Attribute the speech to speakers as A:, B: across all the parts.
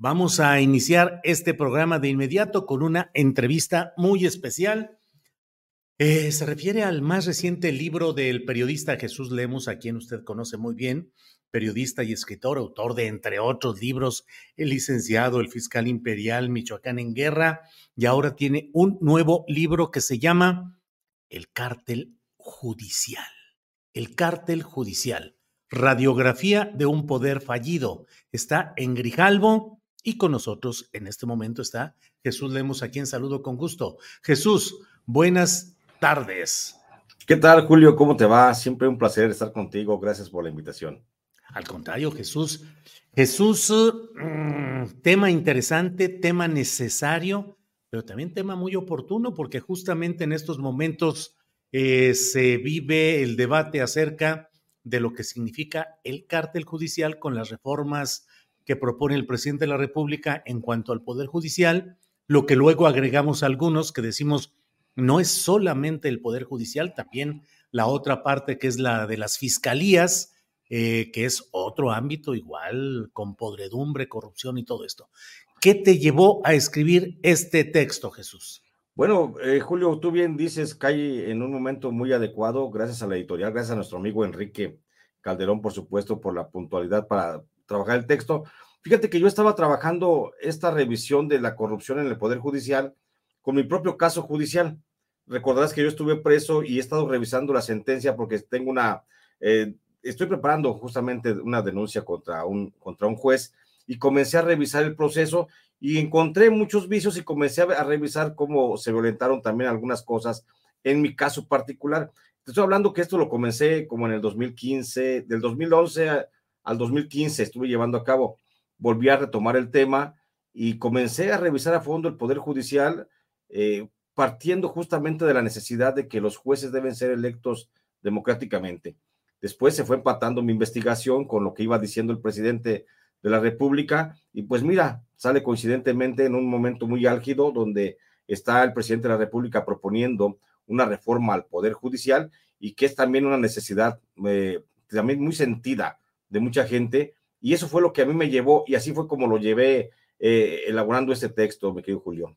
A: Vamos a iniciar este programa de inmediato con una entrevista muy especial. Eh, se refiere al más reciente libro del periodista Jesús Lemos, a quien usted conoce muy bien, periodista y escritor, autor de, entre otros libros, El licenciado, El fiscal imperial, Michoacán en guerra, y ahora tiene un nuevo libro que se llama El cártel judicial. El cártel judicial. Radiografía de un poder fallido. Está en Grijalvo y con nosotros en este momento está Jesús Lemos, a quien saludo con gusto. Jesús, buenas tardes.
B: ¿Qué tal, Julio? ¿Cómo te va? Siempre un placer estar contigo. Gracias por la invitación.
A: Al contrario, Jesús. Jesús, mm, tema interesante, tema necesario, pero también tema muy oportuno porque justamente en estos momentos eh, se vive el debate acerca de lo que significa el cártel judicial con las reformas que propone el presidente de la República en cuanto al Poder Judicial, lo que luego agregamos algunos que decimos no es solamente el Poder Judicial, también la otra parte que es la de las fiscalías, eh, que es otro ámbito igual, con podredumbre, corrupción y todo esto. ¿Qué te llevó a escribir este texto, Jesús?
B: Bueno, eh, Julio, tú bien dices, cae en un momento muy adecuado, gracias a la editorial, gracias a nuestro amigo Enrique Calderón, por supuesto, por la puntualidad para trabajar el texto. Fíjate que yo estaba trabajando esta revisión de la corrupción en el Poder Judicial con mi propio caso judicial. Recordarás que yo estuve preso y he estado revisando la sentencia porque tengo una, eh, estoy preparando justamente una denuncia contra un, contra un juez y comencé a revisar el proceso y encontré muchos vicios y comencé a, revisar cómo se violentaron también algunas cosas en mi caso particular. Te estoy hablando que esto lo comencé como en el 2015, del 2011 al 2015 estuve llevando a cabo volví a retomar el tema y comencé a revisar a fondo el Poder Judicial, eh, partiendo justamente de la necesidad de que los jueces deben ser electos democráticamente. Después se fue empatando mi investigación con lo que iba diciendo el presidente de la República y pues mira, sale coincidentemente en un momento muy álgido donde está el presidente de la República proponiendo una reforma al Poder Judicial y que es también una necesidad eh, también muy sentida de mucha gente y eso fue lo que a mí me llevó y así fue como lo llevé eh, elaborando este texto, mi querido Julio.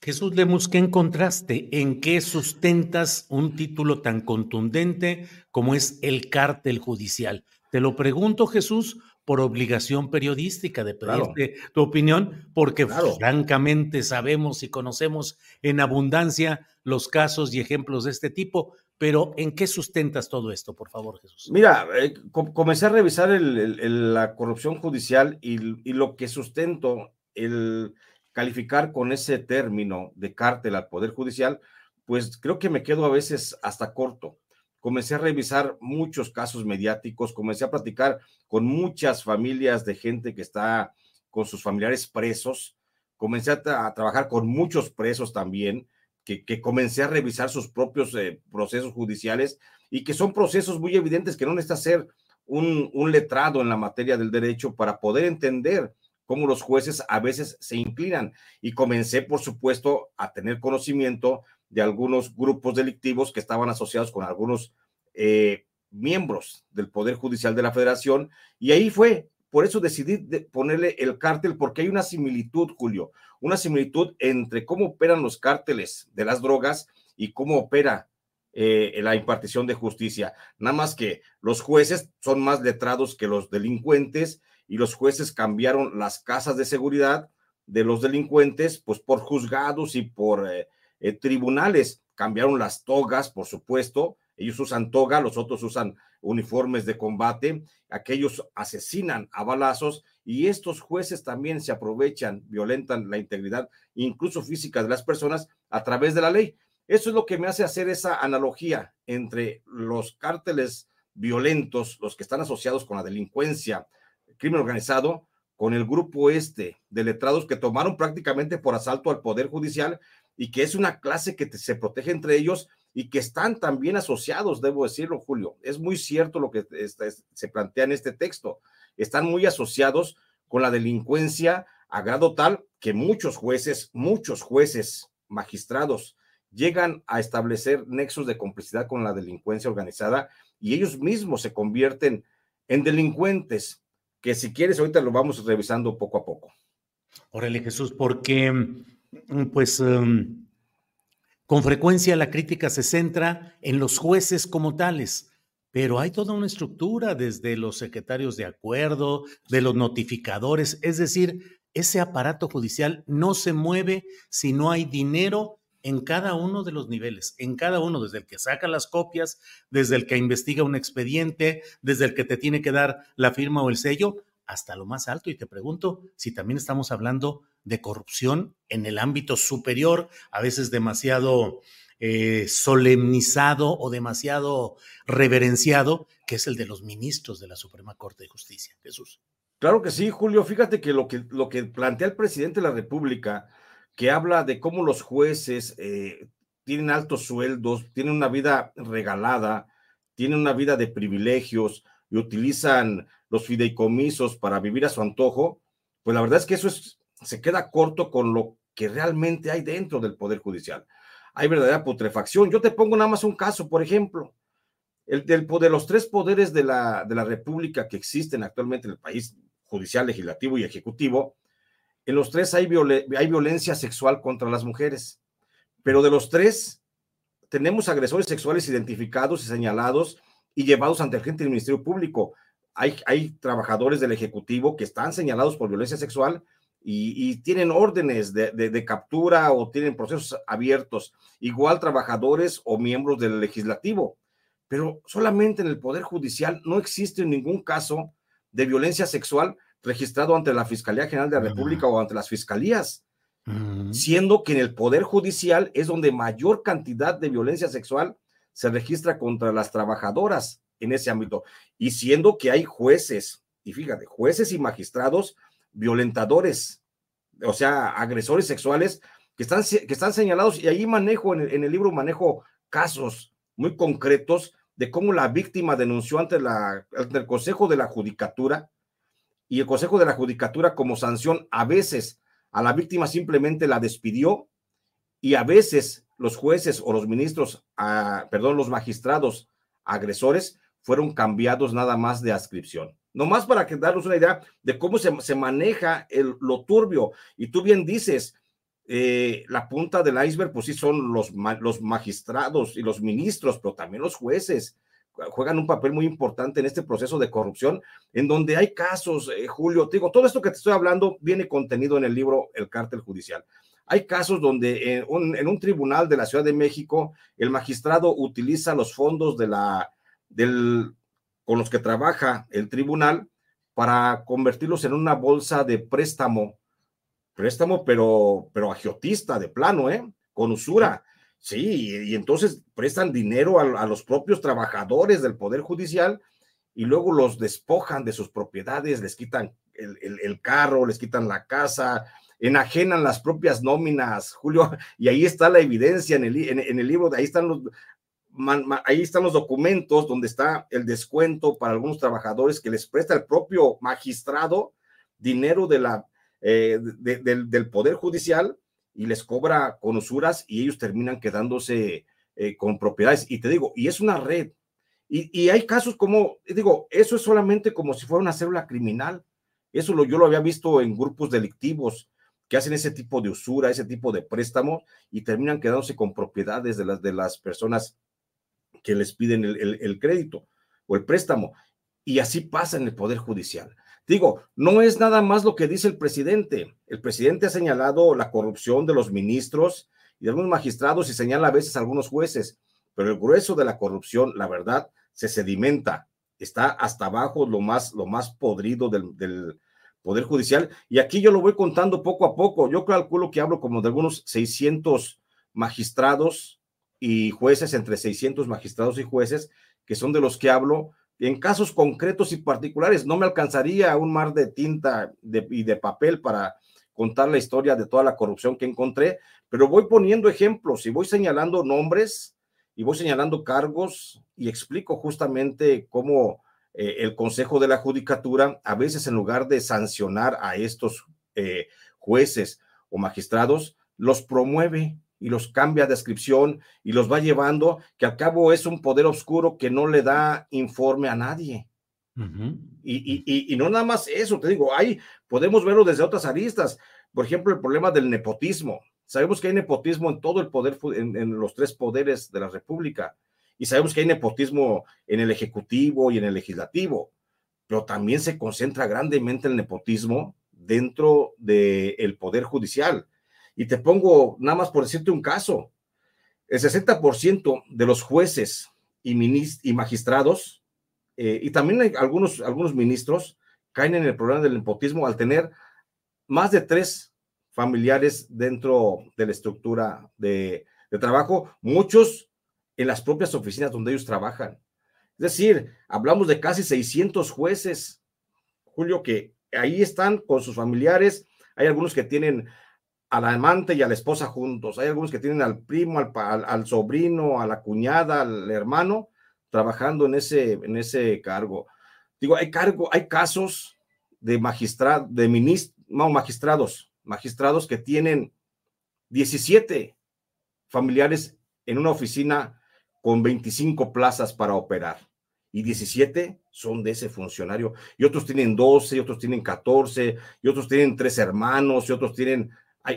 A: Jesús Lemus, ¿qué encontraste? ¿En qué sustentas un título tan contundente como es el cártel judicial? Te lo pregunto, Jesús, por obligación periodística de pedirte tu opinión, porque francamente sabemos y conocemos en abundancia los casos y ejemplos de este tipo, pero ¿en qué sustentas todo esto, por favor, Jesús?
B: Mira, eh, comencé a revisar la corrupción judicial y, lo que sustento, el calificar con ese término de cártel al Poder Judicial, pues creo que me quedo a veces hasta corto. Comencé a revisar muchos casos mediáticos, comencé a platicar con muchas familias de gente que está con sus familiares presos, comencé a, trabajar con muchos presos también, que, comencé a revisar sus propios eh, procesos judiciales y que son procesos muy evidentes que no necesita ser un, un letrado en la materia del derecho para poder entender cómo los jueces a veces se inclinan. Y comencé, por supuesto, a tener conocimiento de algunos grupos delictivos que estaban asociados con algunos eh, miembros del Poder Judicial de la Federación. Y ahí fue, por eso decidí ponerle el cártel, porque hay una similitud, Julio, una similitud entre cómo operan los cárteles de las drogas y cómo opera eh, la impartición de justicia. Nada más que los jueces son más letrados que los delincuentes y los jueces cambiaron las casas de seguridad de los delincuentes, pues por juzgados y por eh, eh, tribunales. Cambiaron las togas, por supuesto. Ellos usan toga, los otros usan uniformes de combate. Aquellos asesinan a balazos y estos jueces también se aprovechan, violentan la integridad, incluso física de las personas a través de la ley. Eso es lo que me hace hacer esa analogía entre los cárteles violentos, los que están asociados con la delincuencia, crimen organizado con el grupo este de letrados que tomaron prácticamente por asalto al Poder Judicial y que es una clase que se protege entre ellos y que están también asociados, debo decirlo, Julio. Es muy cierto lo que se plantea en este texto. Están muy asociados con la delincuencia a grado tal que muchos jueces, muchos jueces, magistrados, llegan a establecer nexos de complicidad con la delincuencia organizada y ellos mismos se convierten en delincuentes que si quieres ahorita lo vamos revisando poco a poco.
A: Órale Jesús, porque mm, pues em, con frecuencia la crítica se centra en los jueces como tales, pero hay toda una estructura desde los secretarios de acuerdo, de los notificadores, es decir, ese aparato judicial no se mueve si no hay dinero en cada uno de los niveles, en cada uno, desde el que saca las copias, desde el que investiga un expediente, desde el que te tiene que dar la firma o el sello, hasta lo más alto. Y te pregunto si también estamos hablando de corrupción en el ámbito superior, a veces demasiado eh, solemnizado o demasiado reverenciado, que es el de los ministros de la Suprema Corte de Justicia. Jesús.
B: Claro que sí, Julio. Fíjate que lo que, lo que plantea el presidente de la República que habla de cómo los jueces eh, tienen altos sueldos, tienen una vida regalada, tienen una vida de privilegios y utilizan los fideicomisos para vivir a su antojo, pues la verdad es que eso se queda corto con lo que realmente hay dentro del Poder Judicial. Hay verdadera putrefacción. Yo te pongo nada más un caso, por ejemplo, el de los tres poderes de la, de la República que existen actualmente en el país, judicial, legislativo y ejecutivo, en los tres hay, hay violencia sexual contra las mujeres, pero de los tres tenemos agresores sexuales identificados y señalados y llevados ante el gente del Ministerio Público. Hay, hay trabajadores del Ejecutivo que están señalados por violencia sexual y, tienen órdenes de, de, captura o tienen procesos abiertos. Igual trabajadores o miembros del legislativo. Pero solamente en el Poder Judicial no existe ningún caso de violencia sexual registrado ante la Fiscalía General de la República o ante las fiscalías, siendo que en el Poder Judicial es donde mayor cantidad de violencia sexual se registra contra las trabajadoras en ese ámbito, y siendo que hay jueces, y fíjate, jueces y magistrados violentadores, o sea, agresores sexuales que están, que están señalados, y ahí manejo, en el, libro manejo casos muy concretos de cómo la víctima denunció ante, la, ante el Consejo de la Judicatura y el Consejo de la Judicatura como sanción a veces a la víctima simplemente la despidió y a veces los jueces o los ministros, perdón, los magistrados agresores fueron cambiados nada más de adscripción. Nomás para que darnos una idea de cómo se, maneja el, lo turbio. Y tú bien dices, eh, la punta del iceberg, pues sí son los, los magistrados y los ministros, pero también los jueces juegan un papel muy importante en este proceso de corrupción, en donde hay casos, eh, Julio, te digo, todo esto que te estoy hablando viene contenido en el libro El cártel judicial. Hay casos donde en un, en un tribunal de la Ciudad de México el magistrado utiliza los fondos de la, del, con los que trabaja el tribunal para convertirlos en una bolsa de préstamo, préstamo pero, pero agiotista de plano, ¿eh? Con usura. Sí, y, entonces prestan dinero a, los propios trabajadores del Poder Judicial y luego los despojan de sus propiedades, les quitan el, carro, les quitan la casa, enajenan las propias nóminas, Julio, y ahí está la evidencia en el, en, el libro, ahí están los, ahí están los documentos donde está el descuento para algunos trabajadores que les presta el propio magistrado dinero de la, eh, del, Poder Judicial y les cobra con usuras y ellos terminan quedándose eh, con propiedades. Y te digo, y es una red. Y, hay casos como, digo, eso es solamente como si fuera una célula criminal. Eso lo, yo lo había visto en grupos delictivos que hacen ese tipo de usura, ese tipo de préstamo y terminan quedándose con propiedades de las, de las personas que les piden el crédito o el préstamo. Y así pasa en el Poder Judicial. Digo, no es nada más lo que dice el presidente. El presidente ha señalado la corrupción de los ministros y de algunos magistrados y señala a veces a algunos jueces, pero el grueso de la corrupción, la verdad, se sedimenta, está hasta abajo lo más, lo más podrido del, del Poder Judicial. Y aquí yo lo voy contando poco a poco. Yo calculo que hablo como de algunos 600 magistrados y jueces, entre 600 magistrados y jueces, que son de los que hablo, en casos concretos y particulares. No me alcanzaría un mar de tinta y de papel para contar la historia de toda la corrupción que encontré, pero voy poniendo ejemplos y voy señalando nombres y voy señalando cargos y explico justamente cómo eh, el Consejo de la Judicatura, a veces en lugar de sancionar a estos eh, jueces o magistrados, los promueve y los cambia de descripción y los va llevando, que al cabo es un poder oscuro que no le da informe a nadie. y, y, no nada más eso, te digo, hay, podemos verlo desde otras aristas. Por ejemplo, el problema del nepotismo. Sabemos que hay nepotismo en todo el poder, en, en los tres poderes de la República. Y sabemos que hay nepotismo en el Ejecutivo y en el Legislativo. Pero también se concentra grandemente el nepotismo dentro del Poder Judicial y te pongo nada más por decirte un caso. El 60% de los jueces y, y magistrados, eh, y también algunos, algunos ministros, caen en el problema del nepotismo al tener más de tres familiares dentro de la estructura de, de trabajo, muchos en las propias oficinas donde ellos trabajan. Es decir, hablamos de casi 600 jueces, Julio, que ahí están con sus familiares. Hay algunos que tienen al amante y a la esposa juntos. Hay algunos que tienen al primo, al, sobrino, a la cuñada, al hermano, trabajando en ese, en ese cargo. Digo, hay cargo, hay casos de magistrado, de magistrados, magistrados que tienen 17 familiares en una oficina con 25 plazas para operar. Y 17 son de ese funcionario. Y otros tienen 12, y otros tienen 14, y otros tienen tres hermanos, y otros tienen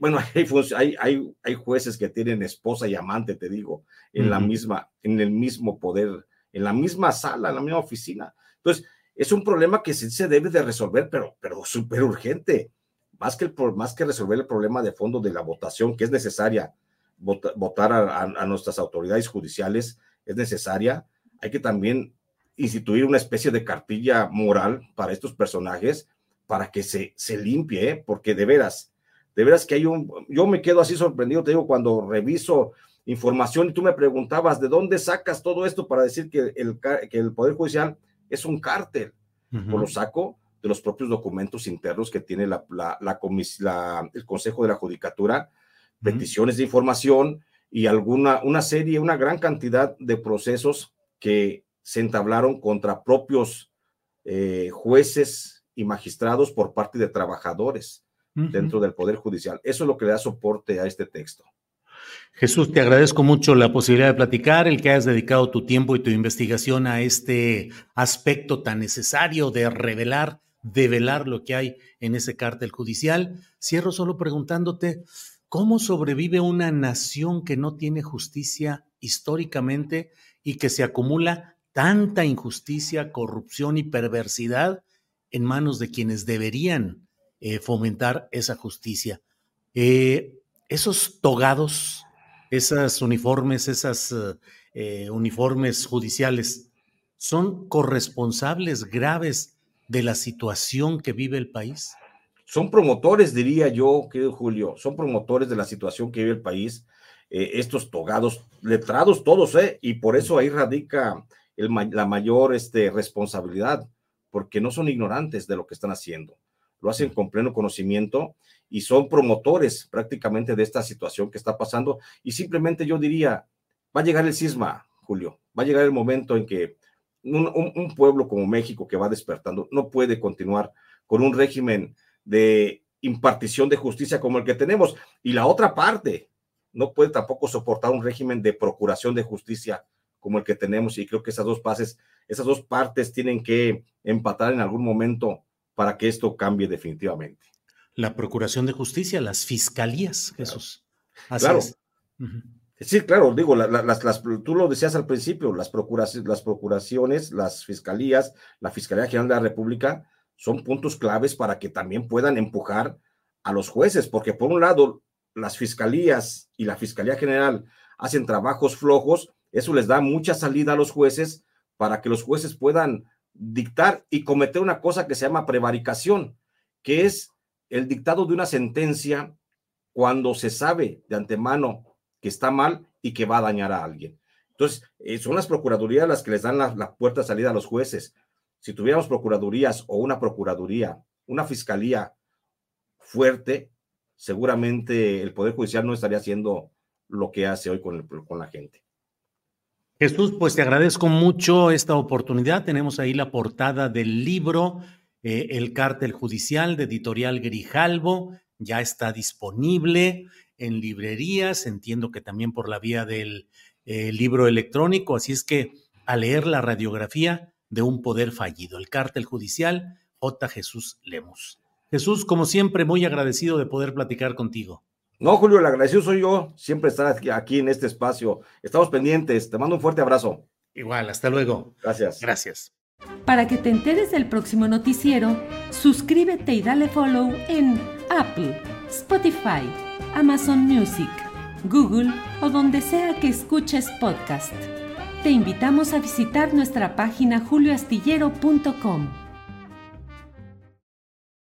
B: bueno, hay, hay, hay, jueces que tienen esposa y amante, te digo, en la misma, en el mismo poder, en la misma sala, en la misma oficina. Entonces, es un problema que sí se debe de resolver, pero, pero súper urgente. Más que, el, más que resolver el problema de fondo de la votación, que es necesaria votar a, nuestras autoridades judiciales, es necesaria. Hay que también instituir una especie de cartilla moral para estos personajes para que se, se limpie, ¿eh? porque de veras, de veras que hay un, yo me quedo así sorprendido, te digo, cuando reviso información y tú me preguntabas, ¿de dónde sacas todo esto para decir que el, que el Poder Judicial es un cártel? Pues lo saco de los propios documentos internos que tiene la, la, la, el Consejo de la Judicatura, peticiones de información y alguna, una serie, una gran cantidad de procesos que se entablaron contra propios eh, jueces y magistrados por parte de trabajadores dentro del Poder Judicial. Eso es lo que le da soporte a este texto.
A: Jesús, te agradezco mucho la posibilidad de platicar, el que hayas dedicado tu tiempo y tu investigación a este aspecto tan necesario de revelar, develar lo que hay en ese cártel judicial. Cierro solo preguntándote, ¿cómo sobrevive una nación que no tiene justicia históricamente y que se acumula tanta injusticia, corrupción y perversidad en manos de quienes deberían eh, fomentar esa justicia. Eh, esos togados, esas uniformes, esas eh, uniformes judiciales, son corresponsables graves de la situación que vive el país.
B: Son promotores, diría yo, querido Julio, son promotores de la situación que vive el país, estos togados, letrados todos, ¿eh? Y por eso ahí radica la mayor este, responsabilidad, porque no son ignorantes de lo que están haciendo, lo hacen con pleno conocimiento y son promotores prácticamente de esta situación que está pasando. Y simplemente yo diría, va a llegar el cisma, Julio, va a llegar el momento en que un, un pueblo como México que va despertando no puede continuar con un régimen de impartición de justicia como el que tenemos. Y la otra parte no puede tampoco soportar un régimen de procuración de justicia como el que tenemos y creo que esas dos partes, esas dos partes tienen que empatar en algún momento para que esto cambie definitivamente.
A: La Procuración de Justicia, las fiscalías, Jesús.
B: claro. Sí, claro, digo, las, tú lo decías al principio, las, procuraciones, las procuraciones, las fiscalías, la Fiscalía General de la República son puntos claves para que también puedan empujar a los jueces, porque por un lado, las fiscalías y la Fiscalía General hacen trabajos flojos eso les da mucha salida a los jueces para que los jueces puedan dictar y cometer una cosa que se llama prevaricación, que es el dictado de una sentencia cuando se sabe de antemano que está mal y que va a dañar a alguien. Entonces, eh, son las procuradurías las que les dan la, puerta de salida a los jueces. Si tuviéramos procuradurías o una procuraduría, una fiscalía fuerte, seguramente el Poder Judicial no estaría haciendo lo que hace hoy con, con la gente.
A: Jesús, pues te agradezco mucho esta oportunidad. Tenemos ahí la portada del libro eh, El cártel judicial de editorial Grijalvo. Ya está disponible en librerías, entiendo que también por la vía del eh, libro electrónico. Así es que a leer la radiografía de un poder fallido, el cártel judicial J. Jesús Lemos. Jesús, como siempre, muy agradecido de poder platicar contigo.
B: No, Julio, el agradecido soy yo, siempre estar aquí, en este espacio. Estamos pendientes, te mando un fuerte abrazo.
A: Igual, hasta luego.
B: Gracias.
A: Gracias.
C: Para que te enteres del próximo noticiero, suscríbete y dale follow en Apple, Spotify, Amazon Music, Google o donde sea que escuches podcast. Te invitamos a visitar nuestra página julioastillero.com.